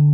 亲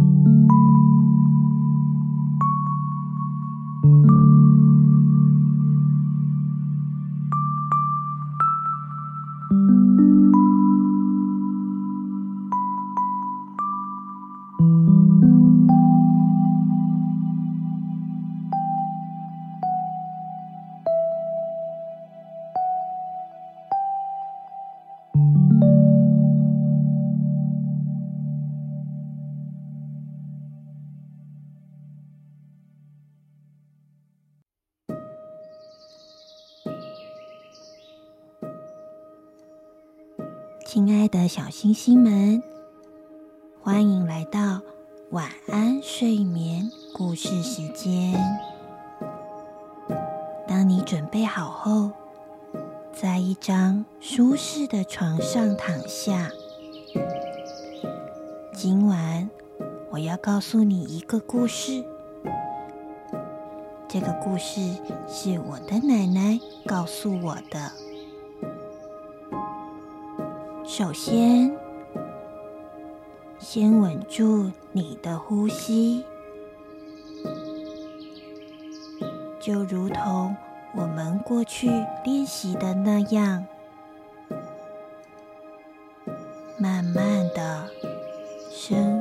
星星们，欢迎来到晚安睡眠故事时间。当你准备好后，在一张舒适的床上躺下。今晚我要告诉你一个故事。这个故事是我的奶奶告诉我的。首先，先稳住你的呼吸，就如同我们过去练习的那样，慢慢的深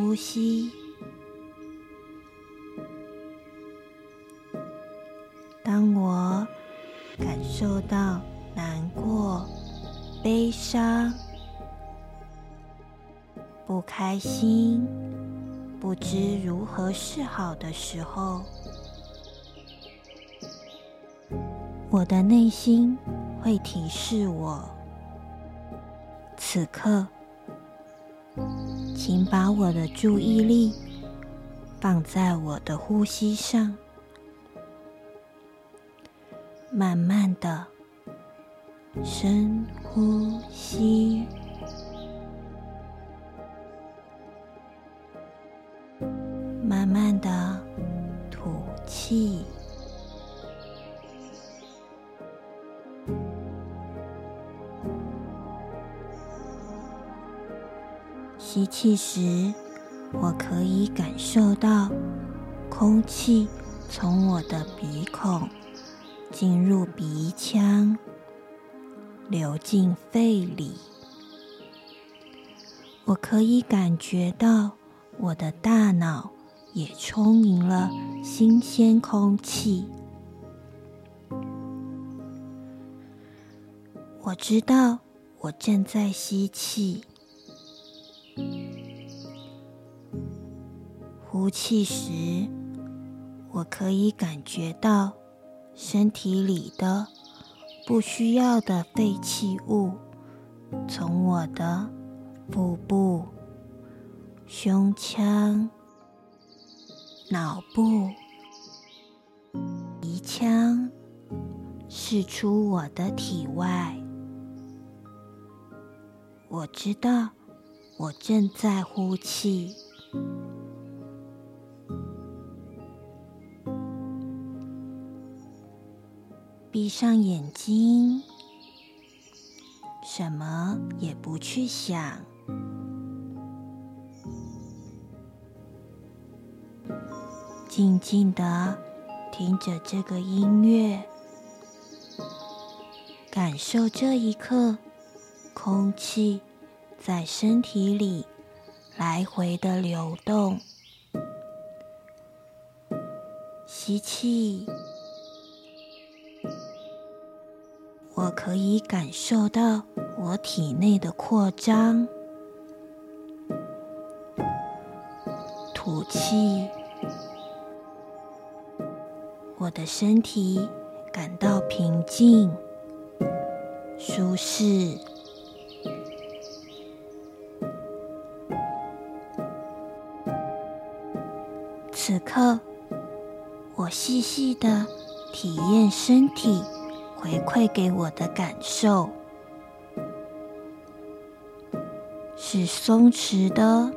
呼吸。当我感受到难过、悲伤、不开心，不知如何是好的时候，我的内心会提示我：此刻，请把我的注意力放在我的呼吸上，慢慢的深呼吸。我可以感受到空气从我的鼻孔进入鼻腔，流进肺里。我可以感觉到我的大脑也充盈了新鲜空气。我知道我正在吸气。呼气时，我可以感觉到身体里的不需要的废弃物从我的腹部、胸腔、脑部、鼻腔释出我的体外。我知道我正在呼气。闭上眼睛，什么也不去想，静静的听着这个音乐，感受这一刻空气在身体里来回的流动。吸气。可以感受到我体内的扩张，吐气，我的身体感到平静、舒适。此刻，我细细的体验身体。回馈给我的感受是松弛的，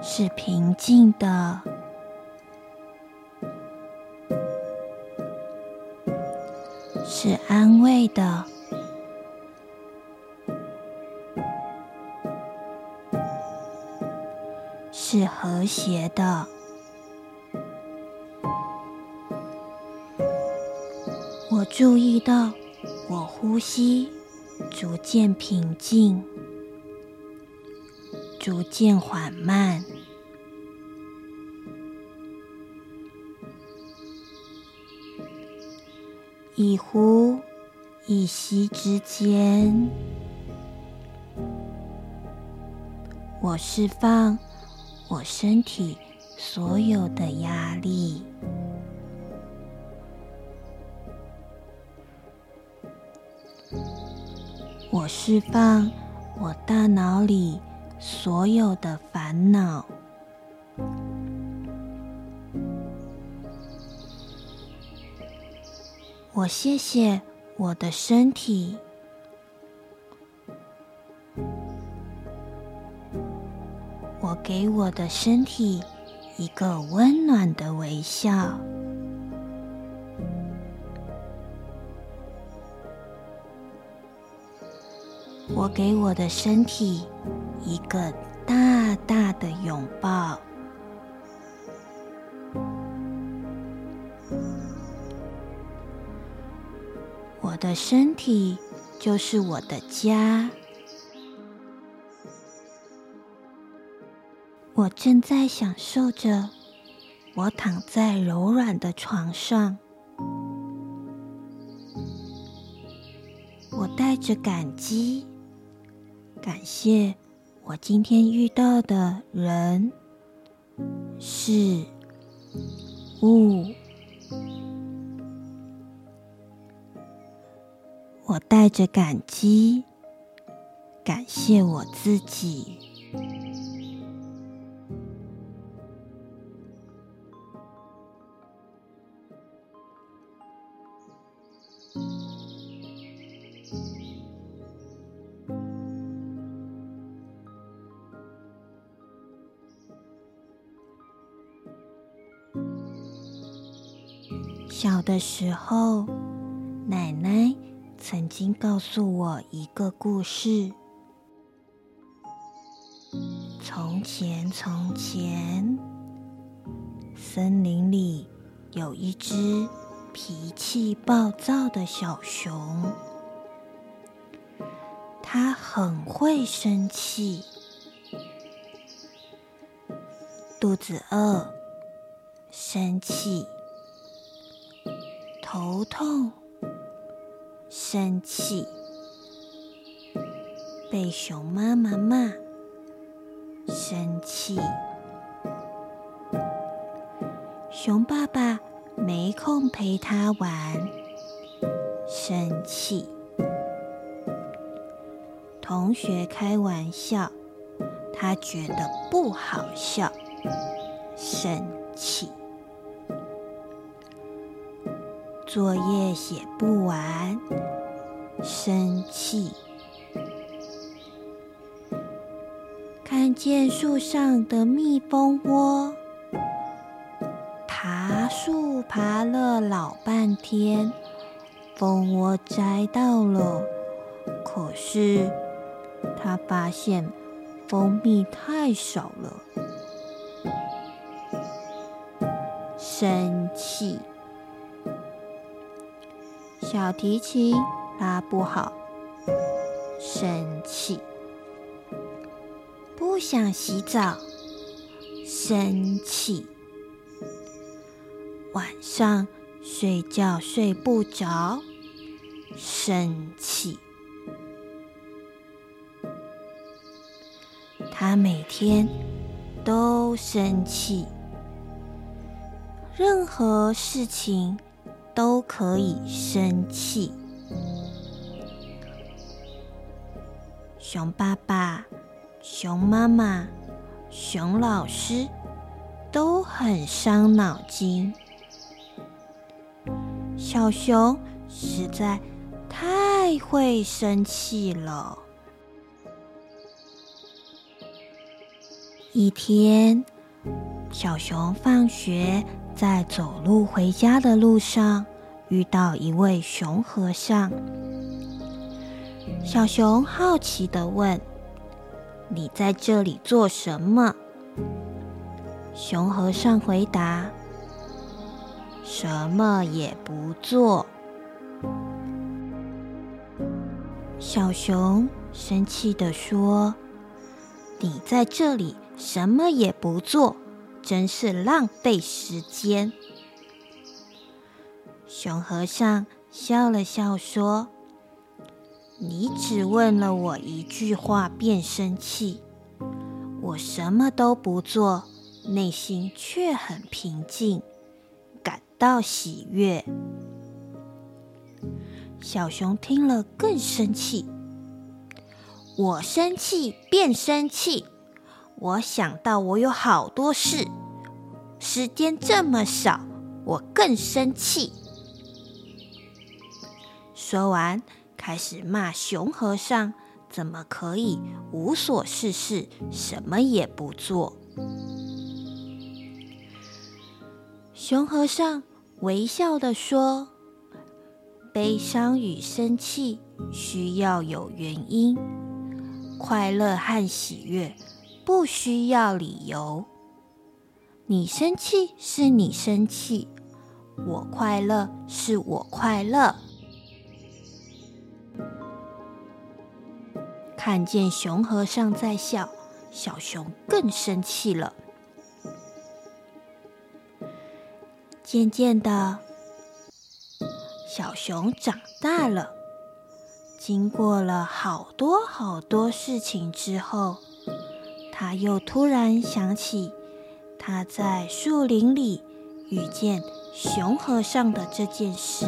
是平静的，是安慰的，是和谐的。注意到，我呼吸逐渐平静，逐渐缓慢。一呼一吸之间，我释放我身体所有的压力。我释放我大脑里所有的烦恼。我谢谢我的身体。我给我的身体一个温暖的微笑。我给我的身体一个大大的拥抱。我的身体就是我的家。我正在享受着，我躺在柔软的床上。我带着感激。感谢我今天遇到的人、事、物。我带着感激，感谢我自己。的时候，奶奶曾经告诉我一个故事。从前，从前，森林里有一只脾气暴躁的小熊，它很会生气，肚子饿，生气，头痛，生气，被熊妈妈骂。生气，熊爸爸没空陪他玩。生气，同学开玩笑，他觉得不好笑。生气，作业写不完。生气。看见树上的蜜蜂窝，爬树爬了老半天，蜂窝摘到了，可是他发现蜂蜜太少了，生气。小提琴拉不好，生气。不想洗澡，生气。晚上睡觉睡不着，生气。他每天都生气，任何事情都可以生气。熊爸爸。熊妈妈、熊老师都很伤脑筋。小熊实在太会生气了。一天，小熊放学在走路回家的路上，遇到一位熊和尚。小熊好奇的问。你在这里做什么？熊和尚回答：“什么也不做。”小熊生气的说：“你在这里什么也不做，真是浪费时间。”熊和尚笑了笑说。你只问了我一句话便生气，我什么都不做，内心却很平静，感到喜悦。小熊听了更生气，我生气便生气，我想到我有好多事，时间这么少，我更生气。说完。开始骂熊和尚，怎么可以无所事事，什么也不做？熊和尚微笑地说：“悲伤与生气需要有原因，快乐和喜悦不需要理由。你生气是你生气，我快乐是我快乐。”看见熊和尚在笑，小熊更生气了。渐渐的，小熊长大了。经过了好多好多事情之后，他又突然想起他在树林里遇见熊和尚的这件事。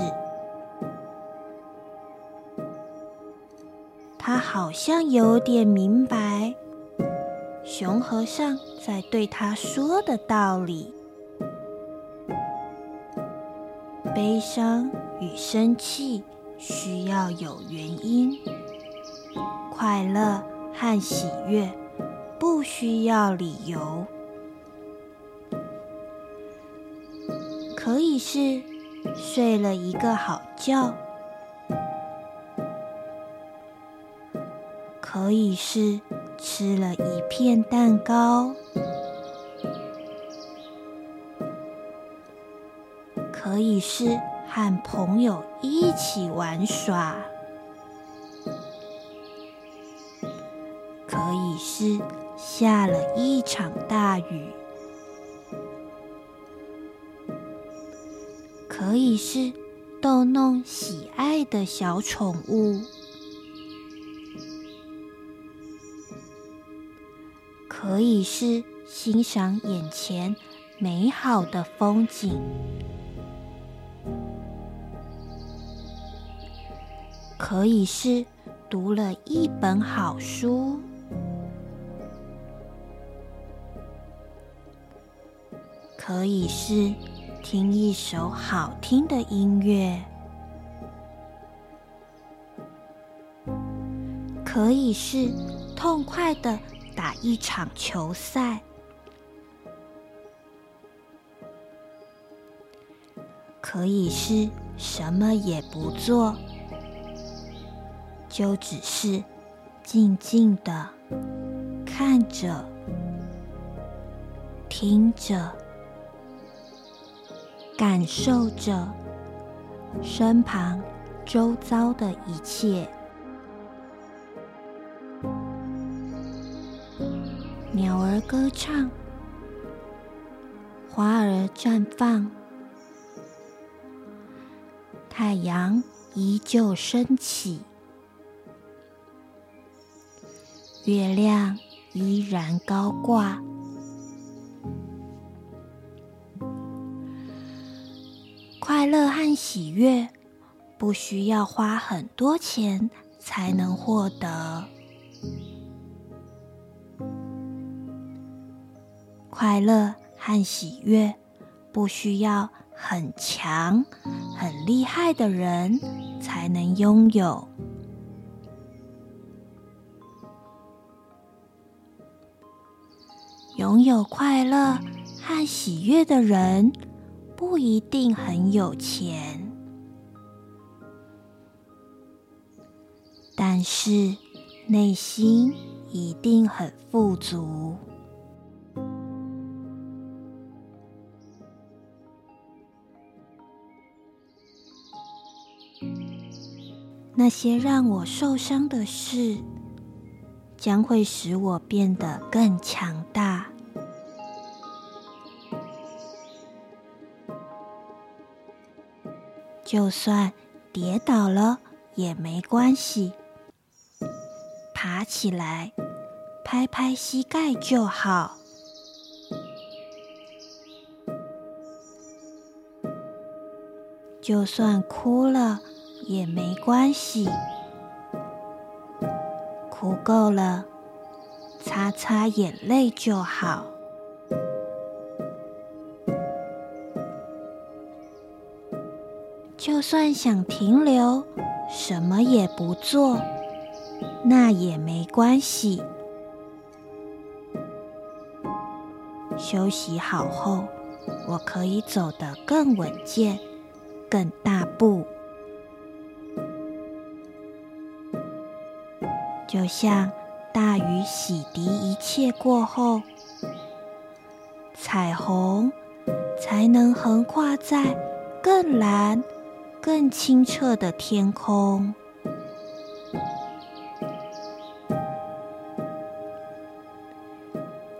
他好像有点明白熊和尚在对他说的道理：悲伤与生气需要有原因，快乐和喜悦不需要理由。可以是睡了一个好觉。可以是吃了一片蛋糕，可以是和朋友一起玩耍，可以是下了一场大雨，可以是逗弄喜爱的小宠物。可以是欣赏眼前美好的风景，可以是读了一本好书，可以是听一首好听的音乐，可以是痛快的。打一场球赛，可以是什么也不做，就只是静静的看着、听着、感受着身旁周遭的一切。鸟儿歌唱，花儿绽放，太阳依旧升起，月亮依然高挂。快乐和喜悦不需要花很多钱才能获得。快乐和喜悦不需要很强、很厉害的人才能拥有。拥有快乐和喜悦的人不一定很有钱，但是内心一定很富足。那些让我受伤的事，将会使我变得更强大。就算跌倒了也没关系，爬起来，拍拍膝盖就好。就算哭了。也没关系，哭够了，擦擦眼泪就好。就算想停留，什么也不做，那也没关系。休息好后，我可以走得更稳健，更大步。就像大雨洗涤一切过后，彩虹才能横跨在更蓝、更清澈的天空。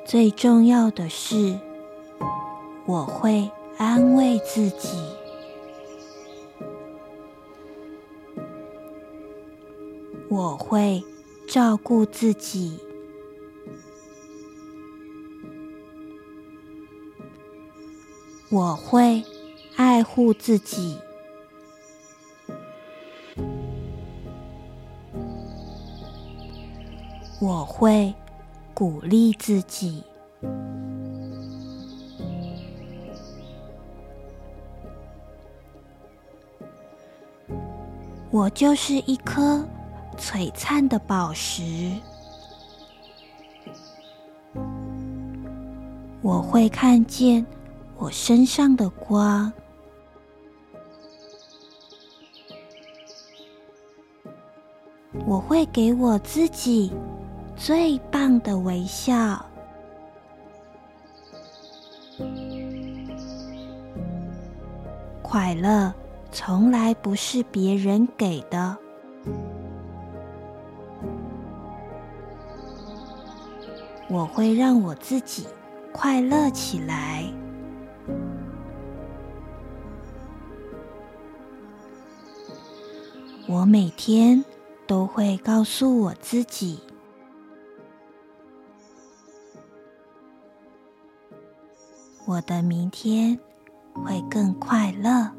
最重要的是，我会安慰自己，我会。照顾自己，我会爱护自己，我会鼓励自己，我就是一颗。璀璨的宝石，我会看见我身上的光，我会给我自己最棒的微笑。快乐从来不是别人给的，我会让我自己快乐起来。我每天都会告诉我自己，我的明天会更快乐。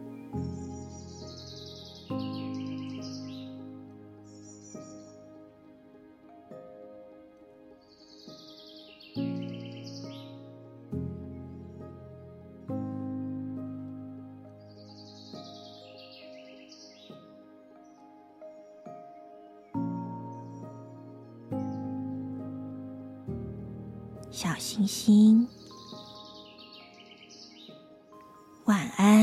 小星星。晚安。